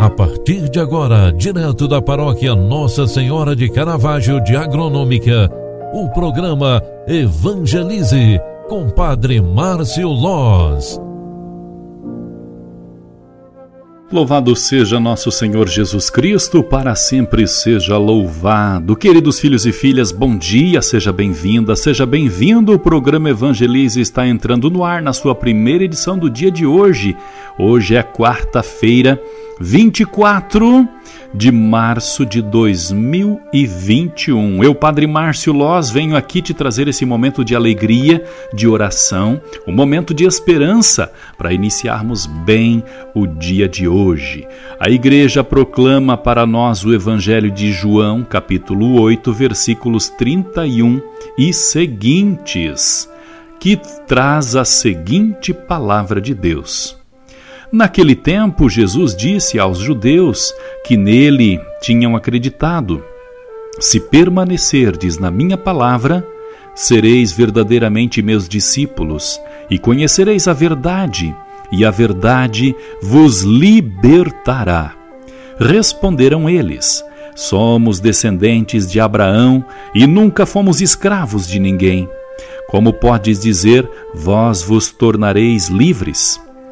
A partir de agora, direto da paróquia Nossa Senhora de Caravaggio de Agronômica, o programa Evangelize com Padre Márcio Loz. Louvado seja nosso Senhor Jesus Cristo, para sempre seja louvado. Queridos filhos e filhas, bom dia, seja bem-vinda, seja bem-vindo. O programa Evangelize está entrando no ar na sua primeira edição do dia de hoje. Hoje é quarta-feira, 24 de março de 2021. Eu, Padre Márcio Loz, venho aqui te trazer esse momento de alegria, de oração, um momento de esperança para iniciarmos bem o dia de hoje. A igreja proclama para nós o Evangelho de João, capítulo 8, versículos 31 e seguintes, que traz a seguinte palavra de Deus. Naquele tempo, Jesus disse aos judeus que nele tinham acreditado: Se permanecerdes na minha palavra, sereis verdadeiramente meus discípulos e conhecereis a verdade, e a verdade vos libertará. Responderam eles: Somos descendentes de Abraão e nunca fomos escravos de ninguém. Como podes dizer, vós vos tornareis livres?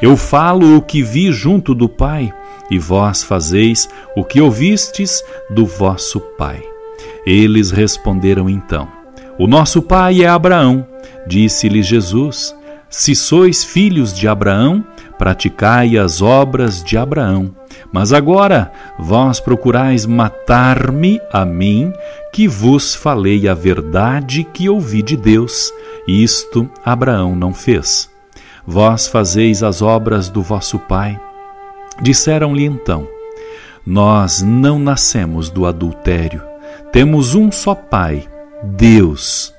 Eu falo o que vi junto do Pai, e vós fazeis o que ouvistes do vosso Pai. Eles responderam então: O nosso pai é Abraão. Disse-lhe Jesus: Se sois filhos de Abraão, praticai as obras de Abraão. Mas agora vós procurais matar-me a mim, que vos falei a verdade que ouvi de Deus. Isto Abraão não fez. Vós fazeis as obras do vosso pai. Disseram-lhe então: Nós não nascemos do adultério. Temos um só pai, Deus.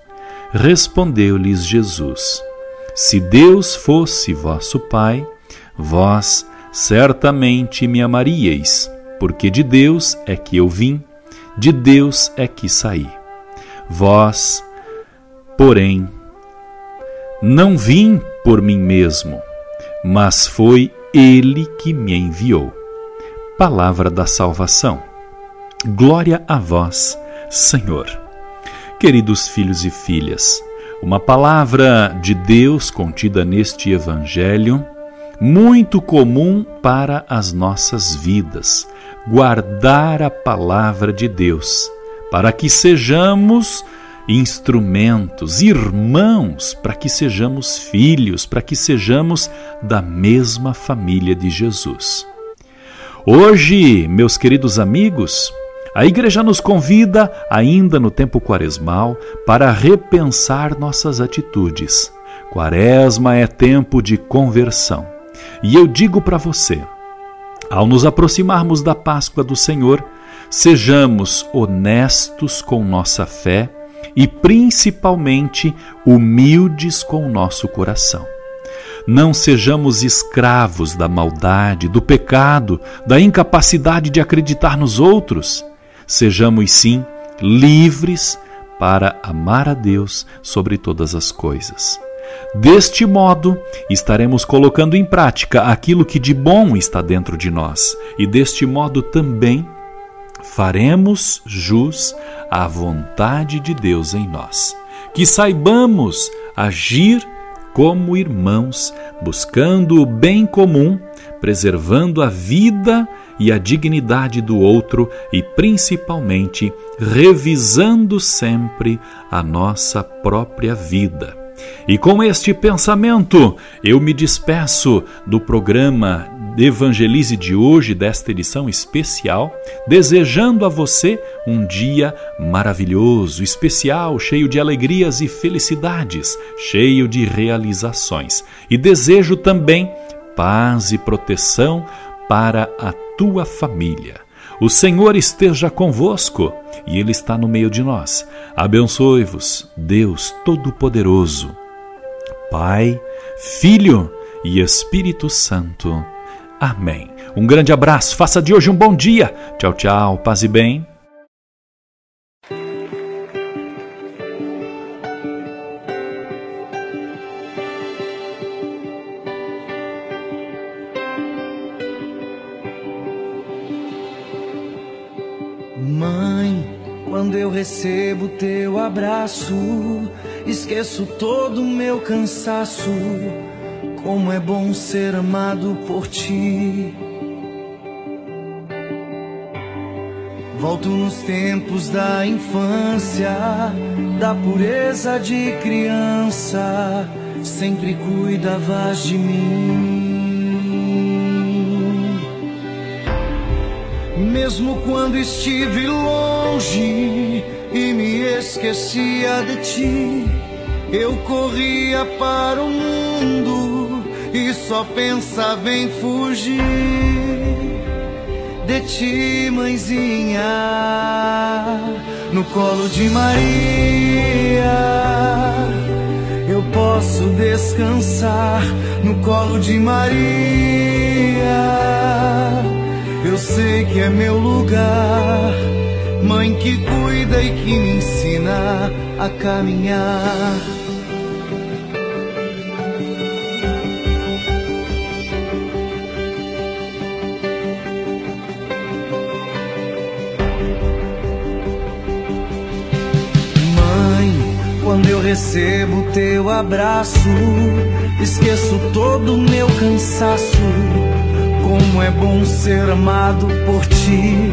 Respondeu-lhes Jesus: Se Deus fosse vosso pai, vós certamente me amaríeis, porque de Deus é que eu vim, de Deus é que saí. Vós, porém, não vim por mim mesmo, mas foi Ele que me enviou. Palavra da salvação. Glória a vós, Senhor. Queridos filhos e filhas, uma palavra de Deus contida neste Evangelho muito comum para as nossas vidas, guardar a palavra de Deus, para que sejamos instrumentos, irmãos, para que sejamos filhos, para que sejamos da mesma família de Jesus. Hoje, meus queridos amigos, a igreja nos convida, ainda no tempo quaresmal, para repensar nossas atitudes. Quaresma é tempo de conversão. E eu digo para você: ao nos aproximarmos da Páscoa do Senhor, sejamos honestos com nossa fé e principalmente humildes com o nosso coração. Não sejamos escravos da maldade, do pecado, da incapacidade de acreditar nos outros. Sejamos, sim, livres para amar a Deus sobre todas as coisas. Deste modo, estaremos colocando em prática aquilo que de bom está dentro de nós, e deste modo também faremos jus à vontade de Deus em nós. Que saibamos agir como irmãos, buscando o bem comum, preservando a vida e a dignidade do outro e, principalmente, revisando sempre a nossa própria vida e com este pensamento, eu me despeço do programa Evangelize de hoje, desta edição especial, desejando a você um dia maravilhoso, especial, cheio de alegrias e felicidades, cheio de realizações. E desejo também paz e proteção para a tua família. O Senhor esteja convosco e Ele está no meio de nós. Abençoe-vos, Deus Todo-Poderoso, Pai, Filho e Espírito Santo. Amém. Um grande abraço, faça de hoje um bom dia. Tchau, tchau, paz e bem. Quando eu recebo teu abraço, esqueço todo o meu cansaço. Como é bom ser amado por ti. Volto nos tempos da infância, da pureza de criança. Sempre cuidavas de mim. Mesmo quando estive longe e me esquecia de ti, eu corria para o mundo só pensava em fugir de ti, mãezinha, no colo de Maria. Eu posso descansar no colo de Maria eu sei que é meu lugar. Mãe que cuida e que me ensina a caminhar. Quando eu recebo teu abraço, esqueço todo o meu cansaço como é bom ser amado por ti.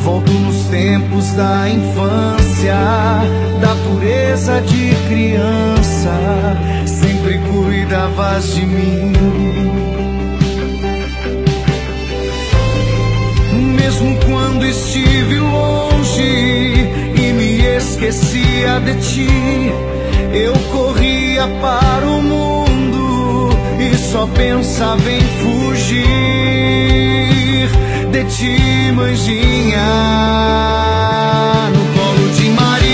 Volto nos tempos da infância, da pureza de criança, sempre cuidavas de mim. Esquecia de ti, eu corria para o mundo e só pensava em fugir de ti, manjinha, no colo de Maria.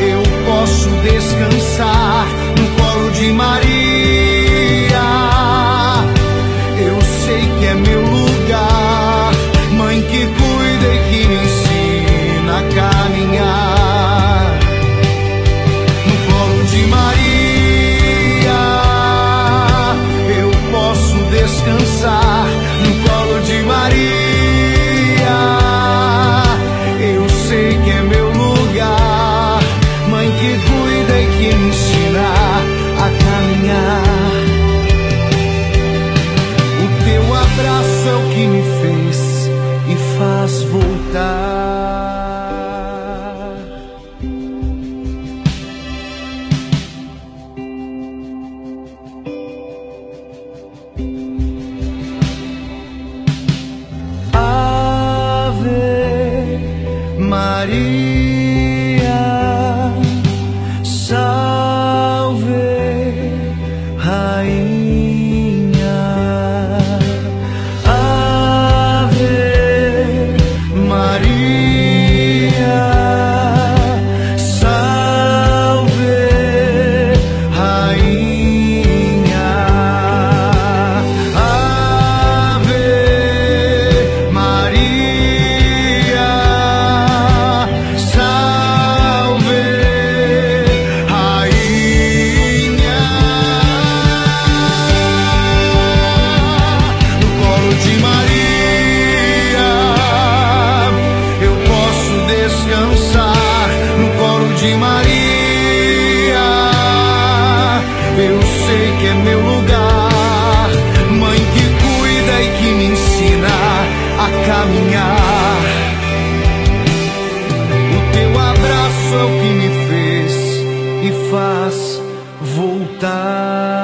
Eu posso descansar no colo de Maria. Eu sei que é meu faz voltar.